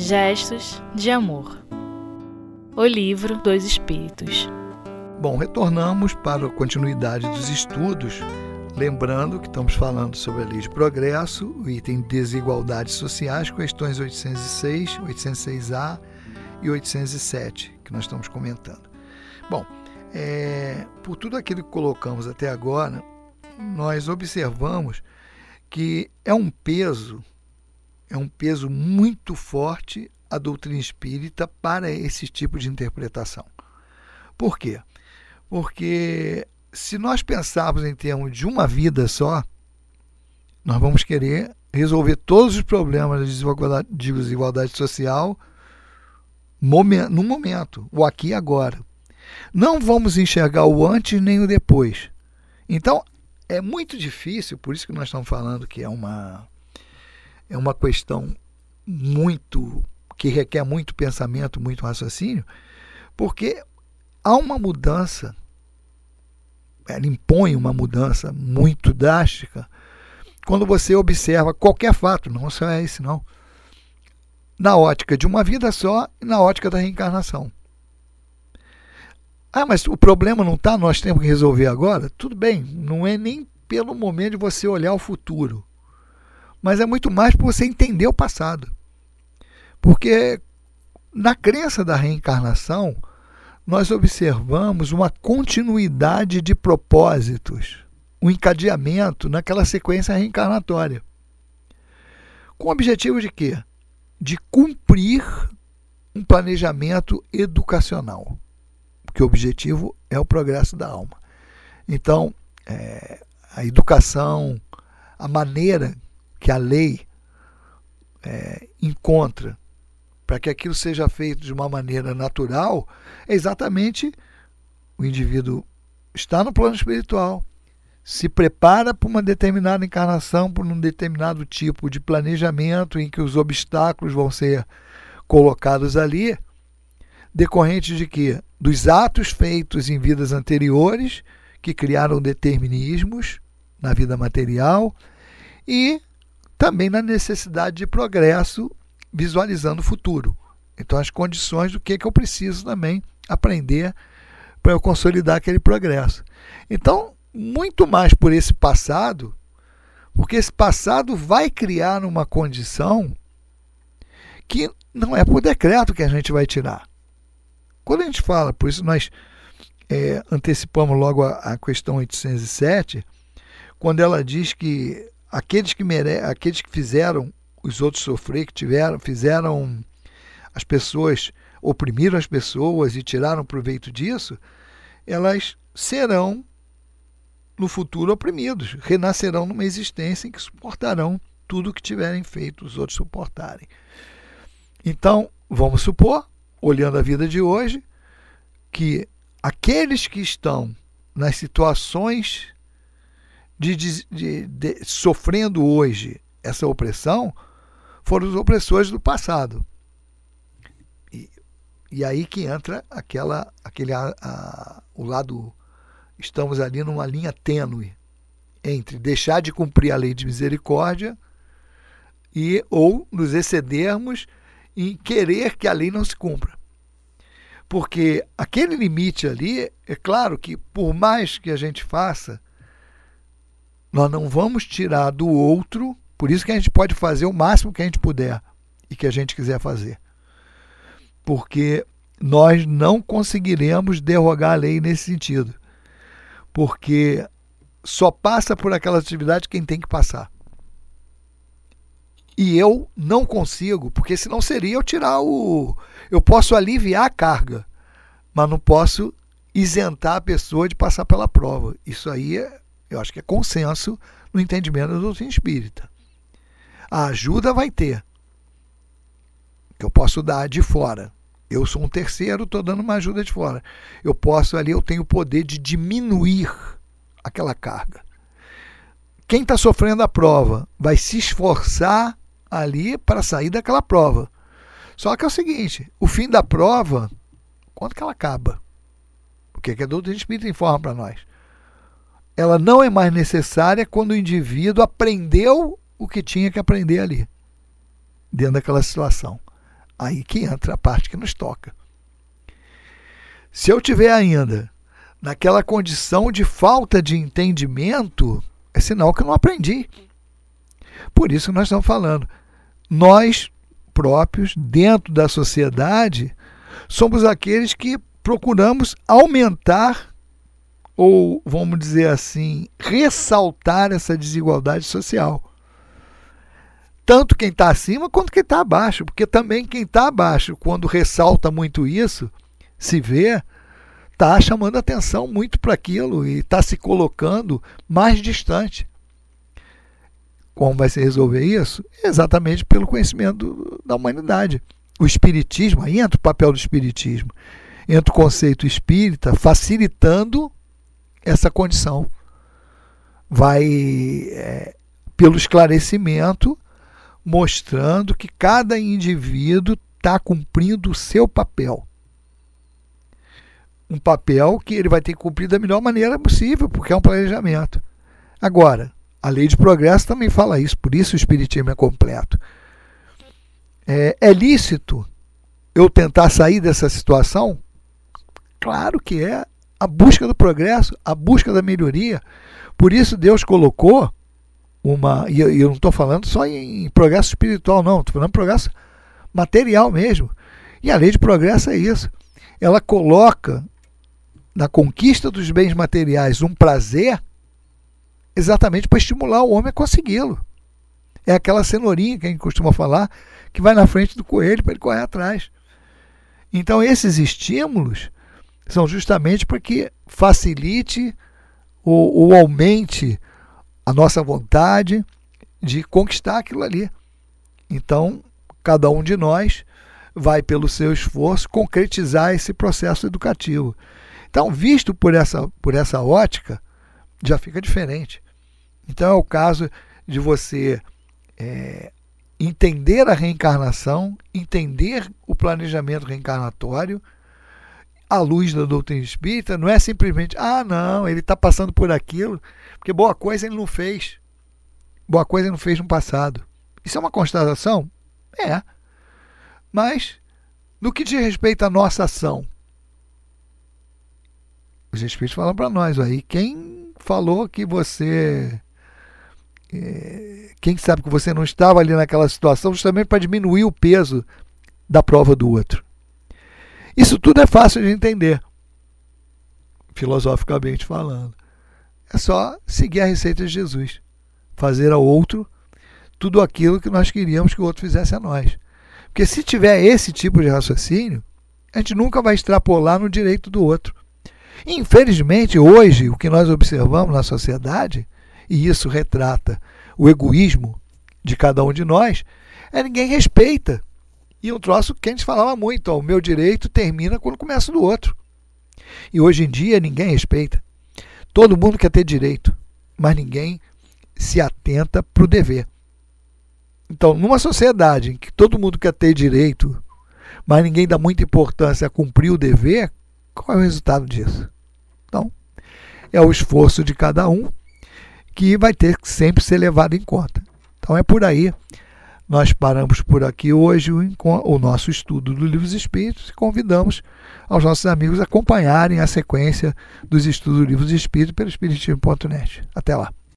Gestos de Amor. O livro dos Espíritos. Bom, retornamos para a continuidade dos estudos, lembrando que estamos falando sobre a lei de progresso, o item desigualdades sociais, questões 806, 806A e 807, que nós estamos comentando. Bom, é, por tudo aquilo que colocamos até agora, nós observamos que é um peso é um peso muito forte a doutrina espírita para esse tipo de interpretação. Por quê? Porque se nós pensarmos em termos de uma vida só, nós vamos querer resolver todos os problemas de desigualdade, de desigualdade social no momento, o aqui e agora. Não vamos enxergar o antes nem o depois. Então, é muito difícil, por isso que nós estamos falando que é uma é uma questão muito que requer muito pensamento, muito raciocínio, porque há uma mudança, ela impõe uma mudança muito drástica quando você observa qualquer fato, não só é esse não, na ótica de uma vida só e na ótica da reencarnação. Ah, mas o problema não está, nós temos que resolver agora? Tudo bem, não é nem pelo momento de você olhar o futuro mas é muito mais para você entender o passado. Porque na crença da reencarnação, nós observamos uma continuidade de propósitos, um encadeamento naquela sequência reencarnatória. Com o objetivo de quê? De cumprir um planejamento educacional. Porque o objetivo é o progresso da alma. Então, é, a educação, a maneira que a lei é, encontra para que aquilo seja feito de uma maneira natural, é exatamente o indivíduo está no plano espiritual, se prepara para uma determinada encarnação, por um determinado tipo de planejamento em que os obstáculos vão ser colocados ali, decorrente de que dos atos feitos em vidas anteriores que criaram determinismos na vida material e também na necessidade de progresso, visualizando o futuro. Então, as condições do que, que eu preciso também aprender para eu consolidar aquele progresso. Então, muito mais por esse passado, porque esse passado vai criar uma condição que não é por decreto que a gente vai tirar. Quando a gente fala, por isso nós é, antecipamos logo a, a questão 807, quando ela diz que aqueles que mere... aqueles que fizeram os outros sofrer, que tiveram, fizeram as pessoas, oprimiram as pessoas e tiraram proveito disso, elas serão no futuro oprimidos, renascerão numa existência em que suportarão tudo o que tiverem feito os outros suportarem. Então, vamos supor, olhando a vida de hoje, que aqueles que estão nas situações de, de, de, sofrendo hoje essa opressão foram os opressores do passado. E, e aí que entra aquela, aquele a, a, o lado. Estamos ali numa linha tênue entre deixar de cumprir a lei de misericórdia e ou nos excedermos em querer que a lei não se cumpra. Porque aquele limite ali, é claro que por mais que a gente faça, nós não vamos tirar do outro, por isso que a gente pode fazer o máximo que a gente puder e que a gente quiser fazer. Porque nós não conseguiremos derrogar a lei nesse sentido. Porque só passa por aquela atividade quem tem que passar. E eu não consigo, porque senão seria eu tirar o. Eu posso aliviar a carga, mas não posso isentar a pessoa de passar pela prova. Isso aí é eu acho que é consenso no entendimento da doutrina espírita. A ajuda vai ter, que eu posso dar de fora. Eu sou um terceiro, estou dando uma ajuda de fora. Eu posso ali, eu tenho o poder de diminuir aquela carga. Quem está sofrendo a prova vai se esforçar ali para sair daquela prova. Só que é o seguinte: o fim da prova, quando que ela acaba? O que, é que a doutrina espírita informa para nós? Ela não é mais necessária quando o indivíduo aprendeu o que tinha que aprender ali, dentro daquela situação. Aí que entra a parte que nos toca. Se eu tiver ainda naquela condição de falta de entendimento, é sinal que eu não aprendi. Por isso que nós estamos falando. Nós próprios, dentro da sociedade, somos aqueles que procuramos aumentar ou, vamos dizer assim, ressaltar essa desigualdade social. Tanto quem está acima quanto quem está abaixo, porque também quem está abaixo, quando ressalta muito isso, se vê, está chamando atenção muito para aquilo e está se colocando mais distante. Como vai se resolver isso? Exatamente pelo conhecimento da humanidade. O Espiritismo, aí entra o papel do Espiritismo, entra o conceito espírita facilitando essa condição. Vai, é, pelo esclarecimento, mostrando que cada indivíduo está cumprindo o seu papel. Um papel que ele vai ter que cumprir da melhor maneira possível, porque é um planejamento. Agora, a lei de progresso também fala isso, por isso o Espiritismo é completo. É, é lícito eu tentar sair dessa situação? Claro que é. A busca do progresso, a busca da melhoria. Por isso Deus colocou uma. E eu, não estou falando só em, em progresso espiritual, não, estou falando progresso material mesmo. E a lei de progresso é isso. Ela coloca na conquista dos bens materiais um prazer exatamente para estimular o homem a consegui-lo. É aquela cenourinha que a gente costuma falar, que vai na frente do coelho para ele correr atrás. Então, esses estímulos são justamente para que facilite ou, ou aumente a nossa vontade de conquistar aquilo ali. Então, cada um de nós vai, pelo seu esforço, concretizar esse processo educativo. Então, visto por essa, por essa ótica, já fica diferente. Então é o caso de você é, entender a reencarnação, entender o planejamento reencarnatório à luz da doutrina espírita, não é simplesmente, ah, não, ele está passando por aquilo, porque boa coisa ele não fez. Boa coisa ele não fez no passado. Isso é uma constatação? É. Mas, no que diz respeito à nossa ação, os Espíritos falam para nós aí, quem falou que você é, quem sabe que você não estava ali naquela situação justamente para diminuir o peso da prova do outro. Isso tudo é fácil de entender, filosoficamente falando. É só seguir a receita de Jesus, fazer ao outro tudo aquilo que nós queríamos que o outro fizesse a nós. Porque se tiver esse tipo de raciocínio, a gente nunca vai extrapolar no direito do outro. Infelizmente, hoje, o que nós observamos na sociedade e isso retrata o egoísmo de cada um de nós, é ninguém respeita. E um troço que a gente falava muito, ó, o meu direito termina quando começa do outro. E hoje em dia ninguém respeita. Todo mundo quer ter direito, mas ninguém se atenta para o dever. Então, numa sociedade em que todo mundo quer ter direito, mas ninguém dá muita importância a cumprir o dever, qual é o resultado disso? Então, é o esforço de cada um que vai ter que sempre ser levado em conta. Então é por aí. Nós paramos por aqui hoje o, nosso estudo do Livro dos Espíritos e convidamos aos nossos amigos a acompanharem a sequência dos estudos do Livro dos Espíritos pelo Espiritismo.net. Até lá.